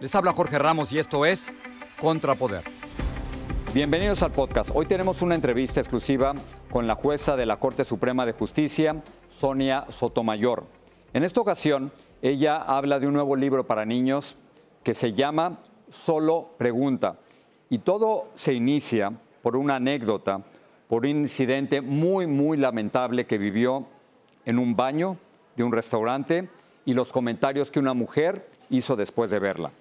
Les habla Jorge Ramos y esto es Contrapoder. Bienvenidos al podcast. Hoy tenemos una entrevista exclusiva con la jueza de la Corte Suprema de Justicia, Sonia Sotomayor. En esta ocasión, ella habla de un nuevo libro para niños que se llama Solo Pregunta. Y todo se inicia por una anécdota, por un incidente muy, muy lamentable que vivió en un baño de un restaurante y los comentarios que una mujer hizo después de verla.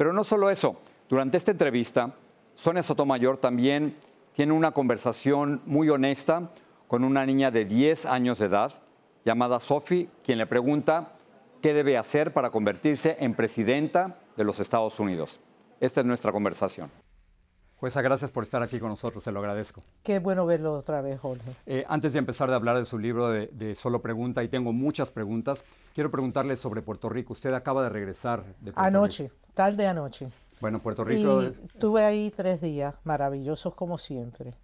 Pero no solo eso, durante esta entrevista, Sonia Sotomayor también tiene una conversación muy honesta con una niña de 10 años de edad llamada Sophie, quien le pregunta qué debe hacer para convertirse en presidenta de los Estados Unidos. Esta es nuestra conversación. Jueza, gracias por estar aquí con nosotros, se lo agradezco. Qué bueno verlo otra vez, Jorge. Eh, antes de empezar a hablar de su libro de, de, Solo Pregunta, y tengo muchas preguntas, quiero preguntarle sobre Puerto Rico. Usted acaba de regresar de Puerto Anoche, Rico. Tarde anoche. Bueno, Puerto Rico... Y estuve ahí tres días, maravillosos como siempre.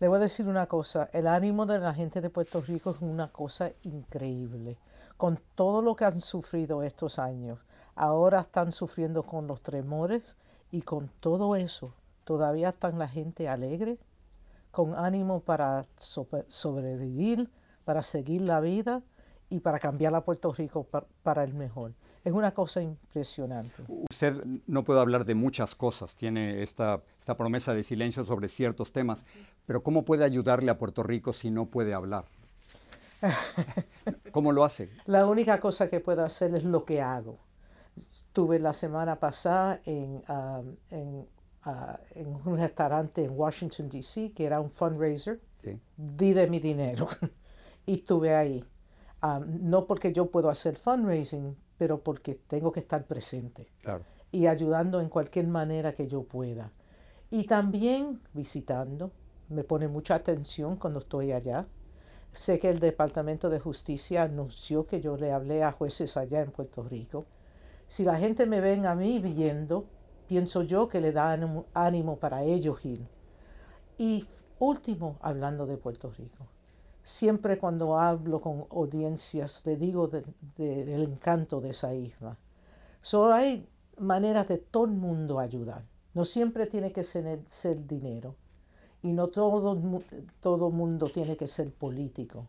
Le voy a decir una cosa, el ánimo de la gente de Puerto Rico es una cosa increíble. Con todo lo que han sufrido estos años, ahora están sufriendo con los tremores y con todo eso todavía están la gente alegre, con ánimo para sobrevivir, para seguir la vida y para cambiar a Puerto Rico para, el mejor. Es una cosa impresionante. Usted no puede hablar de muchas cosas, tiene esta, esta promesa de silencio sobre ciertos temas, pero ¿cómo puede ayudarle a Puerto Rico si no puede hablar? ¿Cómo lo hace? La única cosa que puedo hacer es lo que hago. Estuve la semana pasada en, um, en Uh, en un restaurante en Washington, D.C., que era un fundraiser. Sí. Di de mi dinero y estuve ahí. Um, no porque yo puedo hacer fundraising, pero porque tengo que estar presente claro. y ayudando en cualquier manera que yo pueda. Y también visitando. Me pone mucha atención cuando estoy allá. Sé que el Departamento de Justicia anunció que yo le hablé a jueces allá en Puerto Rico. Si la gente me ven a mí viendo, pienso yo que le da ánimo, para ellos ir. Y último, hablando de Puerto Rico, siempre cuando hablo con audiencias le digo del encanto de esa isla. So, hay maneras de todo el mundo ayudar. No siempre tiene que ser, ser dinero y no todo todo mundo tiene que ser político,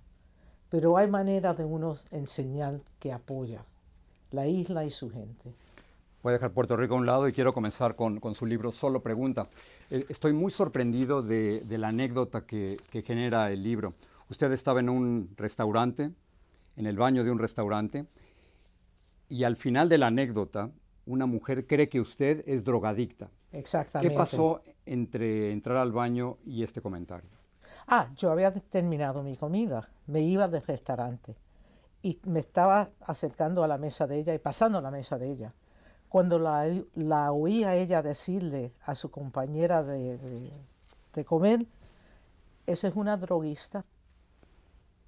pero hay maneras de uno enseñar que apoya la isla y su gente. Voy a dejar Puerto Rico a un lado y quiero comenzar con, con su libro Solo Pregunta. Eh, estoy muy sorprendido de, de la anécdota que, genera el libro. Usted estaba en un restaurante, en el baño de un restaurante, y al final de la anécdota, una mujer cree que usted es drogadicta. Exactamente. ¿Qué pasó entre entrar al baño y este comentario? Ah, yo había terminado mi comida, me iba del restaurante y me estaba acercando a la mesa de ella y pasando a la mesa de ella. Cuando la, la oí a ella decirle a su compañera de, de, de comer, esa es una droguista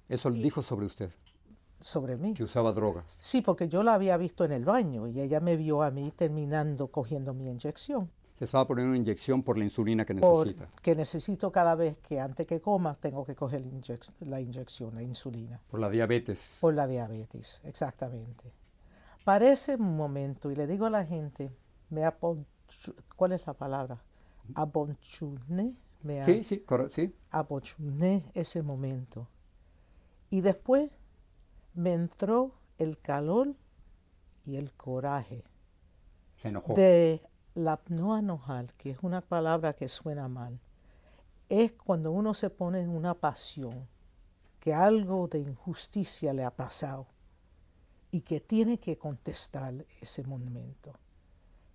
Eso lo dijo sobre usted, sobre mí. que usaba drogas. Sí, porque yo la había visto en el baño y ella me vio a mí terminando cogiendo mi inyección. Se estaba poniendo una inyección por la insulina que por- necesita, que necesito cada vez que antes que coma tengo que coger la inyec- la inyección, la insulina. por la diabetes. Por la diabetes, exactamente. Para ese momento, y le digo a la gente, me ¿cuál es la palabra? Abonchuné, me a- Sí, sí, correcto, sí. abochuné ese momento. Y después me entró el calor y el coraje Se enojó. de la no enojar, que es una palabra que suena mal. Es cuando uno se pone en una pasión, que algo de injusticia le ha pasado y que tiene que contestar ese momento.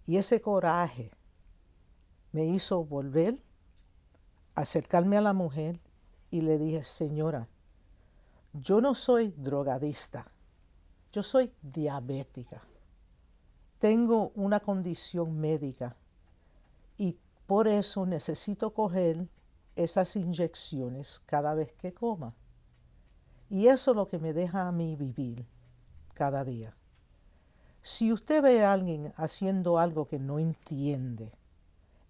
Y ese coraje me hizo volver, acercarme a la mujer y le dije, señora, yo no soy drogadista, yo soy diabética. Tengo una condición médica y por eso necesito coger esas inyecciones cada vez que coma. Y eso es lo que me deja a mí vivir cada día. Si usted ve a alguien haciendo algo que no entiende,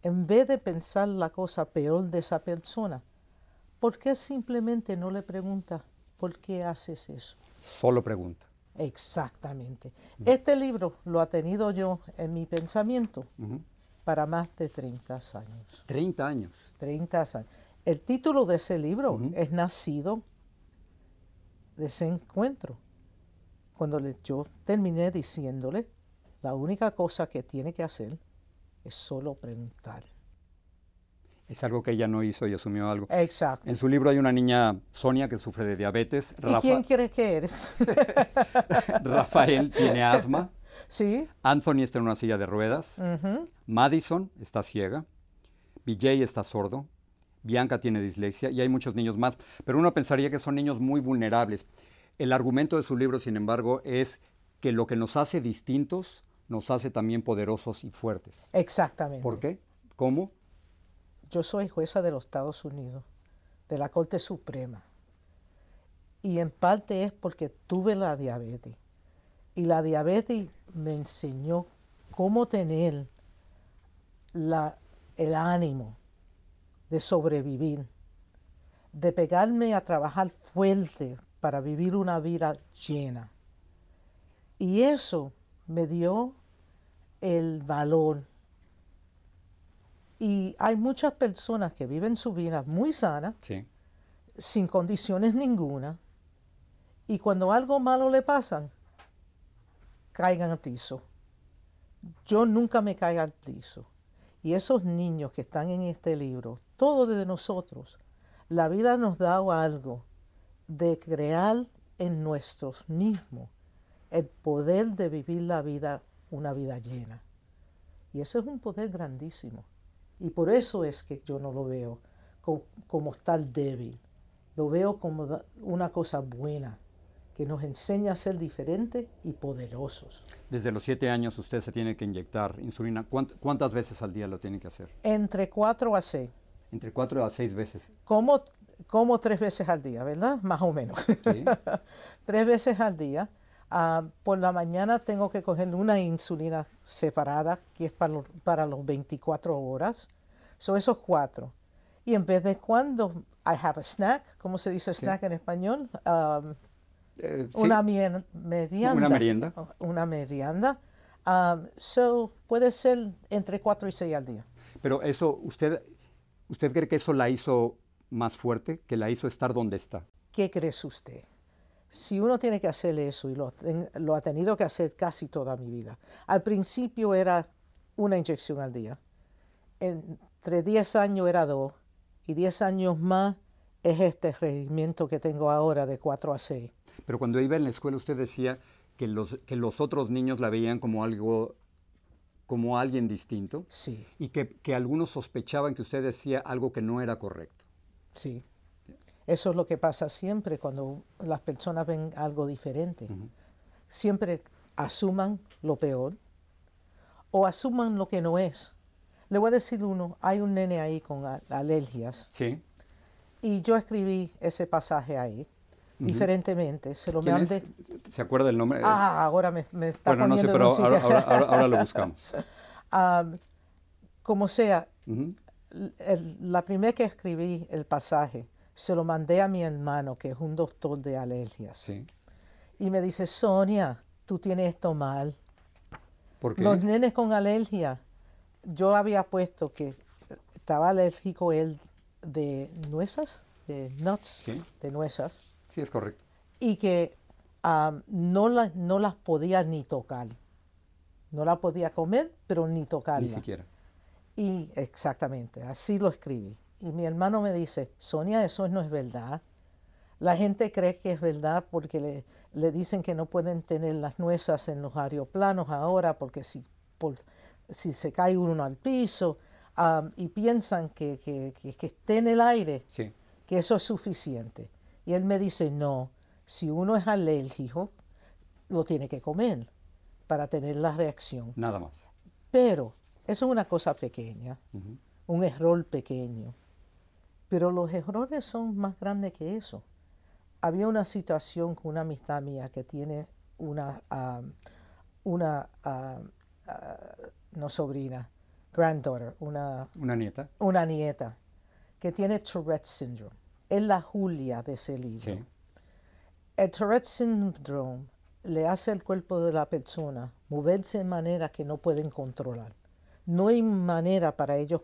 en vez de pensar la cosa peor de esa persona, ¿por qué simplemente no le pregunta por qué haces eso? Solo pregunta. Exactamente. Este libro lo ha tenido yo en mi pensamiento para más de 30 años. 30 años. 30 años. El título de ese libro es Nacido de ese encuentro. Cuando le- yo terminé diciéndole, la única cosa que tiene que hacer es solo preguntar. Es algo que ella no hizo y asumió algo. Exacto. En su libro hay una niña, Sonia, que sufre de diabetes. ¿Y Rafa- quién crees que eres? Rafael tiene asma. ¿Sí? Anthony está en una silla de ruedas. Madison está ciega. Vijay está sordo. Bianca tiene dislexia y hay muchos niños más. Pero uno pensaría que son niños muy vulnerables. El argumento de su libro, sin embargo, es que lo que nos hace distintos nos hace también poderosos y fuertes. Exactamente. ¿Por qué? ¿Cómo? Yo soy jueza de los Estados Unidos, de la Corte Suprema. Y en parte es porque tuve la diabetes. Y la diabetes me enseñó cómo tener la- el ánimo de sobrevivir, de pegarme a trabajar fuerte para vivir una vida llena. Y eso me dio el valor y hay muchas personas que viven su vida muy sana, Sí. sin condiciones ninguna, y cuando algo malo le pasa, caigan al piso. Yo nunca me caigo al piso. Y esos niños que están en este libro, todos de nosotros, la vida nos da algo de crear en nosotros mismos el poder de vivir la vida, una vida llena. Y eso es un poder grandísimo. Y por eso es que yo no lo veo co- como, estar débil. Lo veo como una cosa buena que nos enseña a ser diferentes y poderosos. Desde los siete años usted se tiene que inyectar insulina. ¿Cuánt- ¿Cuántas veces al día lo tiene que hacer? Entre cuatro a seis. Entre cuatro a seis veces. Como, como tres veces al día, ¿verdad? Más o menos. ¿sí? tres veces al día. Ah, por la mañana tengo que coger una insulina separada, que es para, los- para los 24 horas. Son esos cuatro. Y en vez de cuando I have a snack, ¿cómo se dice snack en español? Um, Eh, sí. una mien- merienda. Una merienda. Una merienda. Um, so, puede ser entre cuatro y seis al día. Pero eso, ¿usted, ¿usted cree que eso la hizo más fuerte? ¿Que la hizo estar donde está? ¿Qué crees usted? Si uno tiene que hacer eso, y lo, ha tenido que hacer casi toda mi vida, al principio era una inyección al día, entre 10 años era dos, y 10 años más es este regimiento que tengo ahora de 4 a 6. Pero cuando iba en la escuela usted decía que los, que los otros niños la veían como algo como alguien distinto Sí, y que, que algunos sospechaban que usted decía algo que no era correcto. sí. Eso es lo que pasa siempre cuando las personas ven algo diferente. Siempre asuman lo peor o asuman lo que no es. Le voy a decir uno, hay un nene ahí con alergias Sí. y yo escribí ese pasaje ahí, diferentemente, se lo ¿Quién mandé. es? ¿Se acuerda del nombre? Ah, ahora me, me está bueno, no sé, poniendo pero ahora, lo buscamos. Ah, como sea, el- la primera que escribí el pasaje, se lo mandé a mi hermano, que es un doctor de alergias. Sí. Y me dice, Sonia, tú tienes esto mal. ¿Por qué? Los nenes con alergia, yo había puesto que estaba alérgico él de nueces, de nuts, Sí. de nueces, Sí, es correcto. y que no, la- no las podía ni tocar. No la podía comer, pero ni tocarla. Ni siquiera. Y exactamente, así lo escribí. Y mi hermano me dice, Sonia, eso no es verdad. La gente cree que es verdad porque le, le dicen que no pueden tener las nueces en los aeroplanos ahora porque si, por- si se cae uno al piso ah, y piensan que, que, que- que esté en el aire, Sí. que eso es suficiente. Y él me dice, no, si uno es alérgico, lo tiene que comer para tener la reacción. Nada más. Pero eso es una cosa pequeña, un error pequeño. Pero los errores son más grandes que eso. Había una situación con una amistad mía que tiene una, ah, una ah, no sobrina, granddaughter, una, Una nieta. una nieta, que tiene Tourette Syndrome. Es la Julia de ese libro. Sí. El Tourette Syndrome le hace al cuerpo de la persona moverse de manera que no pueden controlar. No hay manera para ellos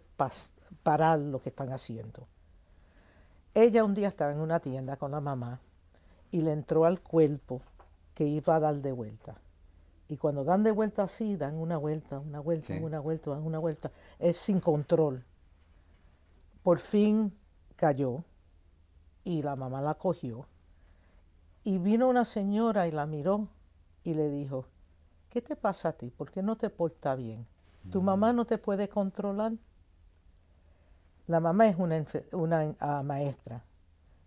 parar lo que están haciendo. Ella un día estaba en una tienda con la mamá y le entró al cuerpo que iba a dar de vuelta. Y cuando dan de vuelta así, dan una vuelta, una vuelta, Sí. una vuelta, una vuelta. Es sin control. Por fin cayó y la mamá la cogió. Y vino una señora y la miró y le dijo, ¿qué te pasa a ti? ¿Por qué no te porta bien? ¿Tu mamá no te puede controlar? La mamá es una, una ah, maestra.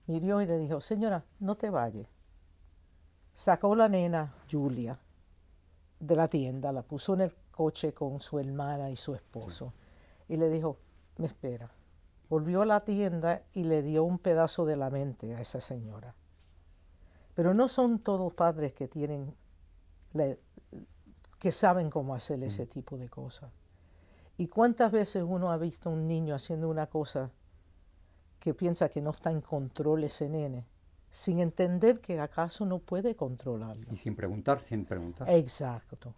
Miró y le dijo, señora, no te vayas. Sacó la nena, Julia, de la tienda, la puso en el coche con su hermana y su esposo. Y le dijo, me espera. Volvió a la tienda y le dio un pedazo de la mente a esa señora. Pero no son todos padres que tienen, la- que saben cómo hacer ese tipo de cosas. ¿Y cuántas veces uno ha visto un niño haciendo una cosa que piensa que no está en control ese nene, sin entender que acaso no puede controlarlo? Y sin preguntar, sin preguntar. Exacto.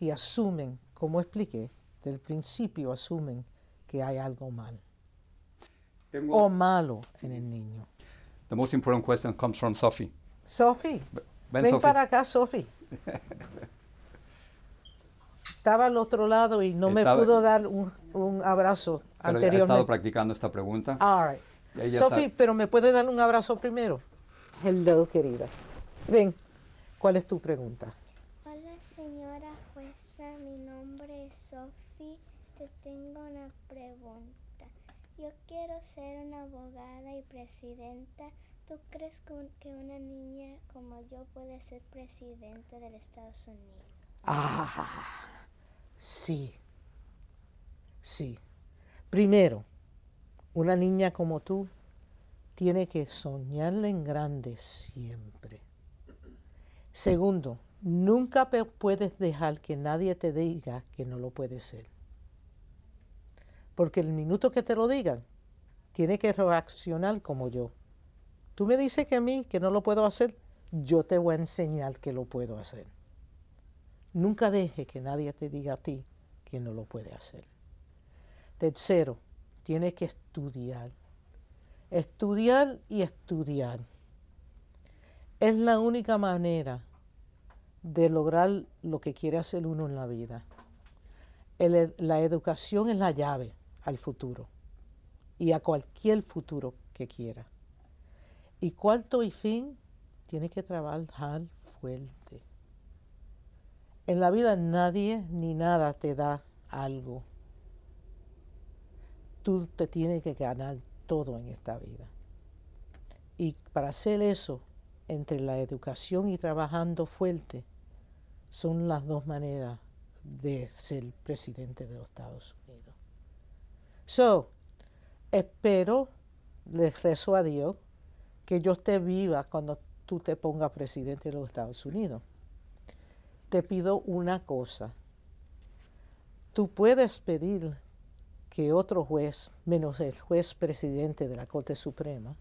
Y asumen, como expliqué, del principio asumen que hay algo mal Tengo- o malo en el niño. The most important question comes from Sophie. Sophie, Ven, ven Sophie. para acá, Sophie. Estaba al otro lado y no Estaba- me pudo dar un, un abrazo Pero ya he anteriormente. estado practicando esta pregunta. All right. Sophie, pero ¿me puede dar un abrazo primero? Hello, querida. Ven, ¿cuál es tu pregunta? Hola señora jueza, mi nombre es Sophie. Te tengo una pregunta. Yo quiero ser una abogada y presidenta. ¿Tú crees que un- que una niña como yo puede ser presidente de los Estados Unidos? Ah, sí. Sí. Primero, una niña como tú tiene que soñarle en grande siempre. Segundo, nunca puedes dejar que nadie te diga que no lo puedes ser. Porque el minuto que te lo digan, tiene que reaccionar como yo. Tú me dices que a mí que no lo puedo hacer, yo te voy a enseñar que lo puedo hacer. Nunca deje que nadie te diga a ti que no lo puede hacer. Tercero, tiene que estudiar. Estudiar y estudiar. Es la única manera de lograr lo que quiere hacer uno en la vida. La educación es la llave al futuro y a cualquier futuro que quiera. Y cuarto y fin, tiene que trabajar fuerte. En la vida nadie ni nada te da algo, tú te tienes que ganar todo en esta vida. Y para hacer eso, entre la educación y trabajando fuerte, son las dos maneras de ser presidente de los Estados Unidos. So, espero, les rezo a Dios, que yo esté viva cuando tú te pongas presidente de los Estados Unidos. Te pido una cosa. Tú puedes pedir que otro juez, menos el juez presidente de la Corte Suprema,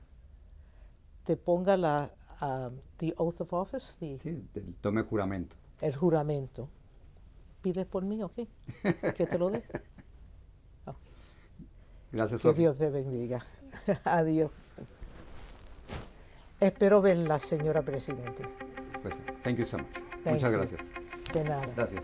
te ponga la um, the oath of office, the- Sí, tome juramento. el juramento. ¿Pides por mí o qué? Que te lo dé. Gracias, Que. Dios te bendiga. Adiós. Espero verla, señora Presidente. Pues, thank you so much. Muchas gracias. De nada. Gracias.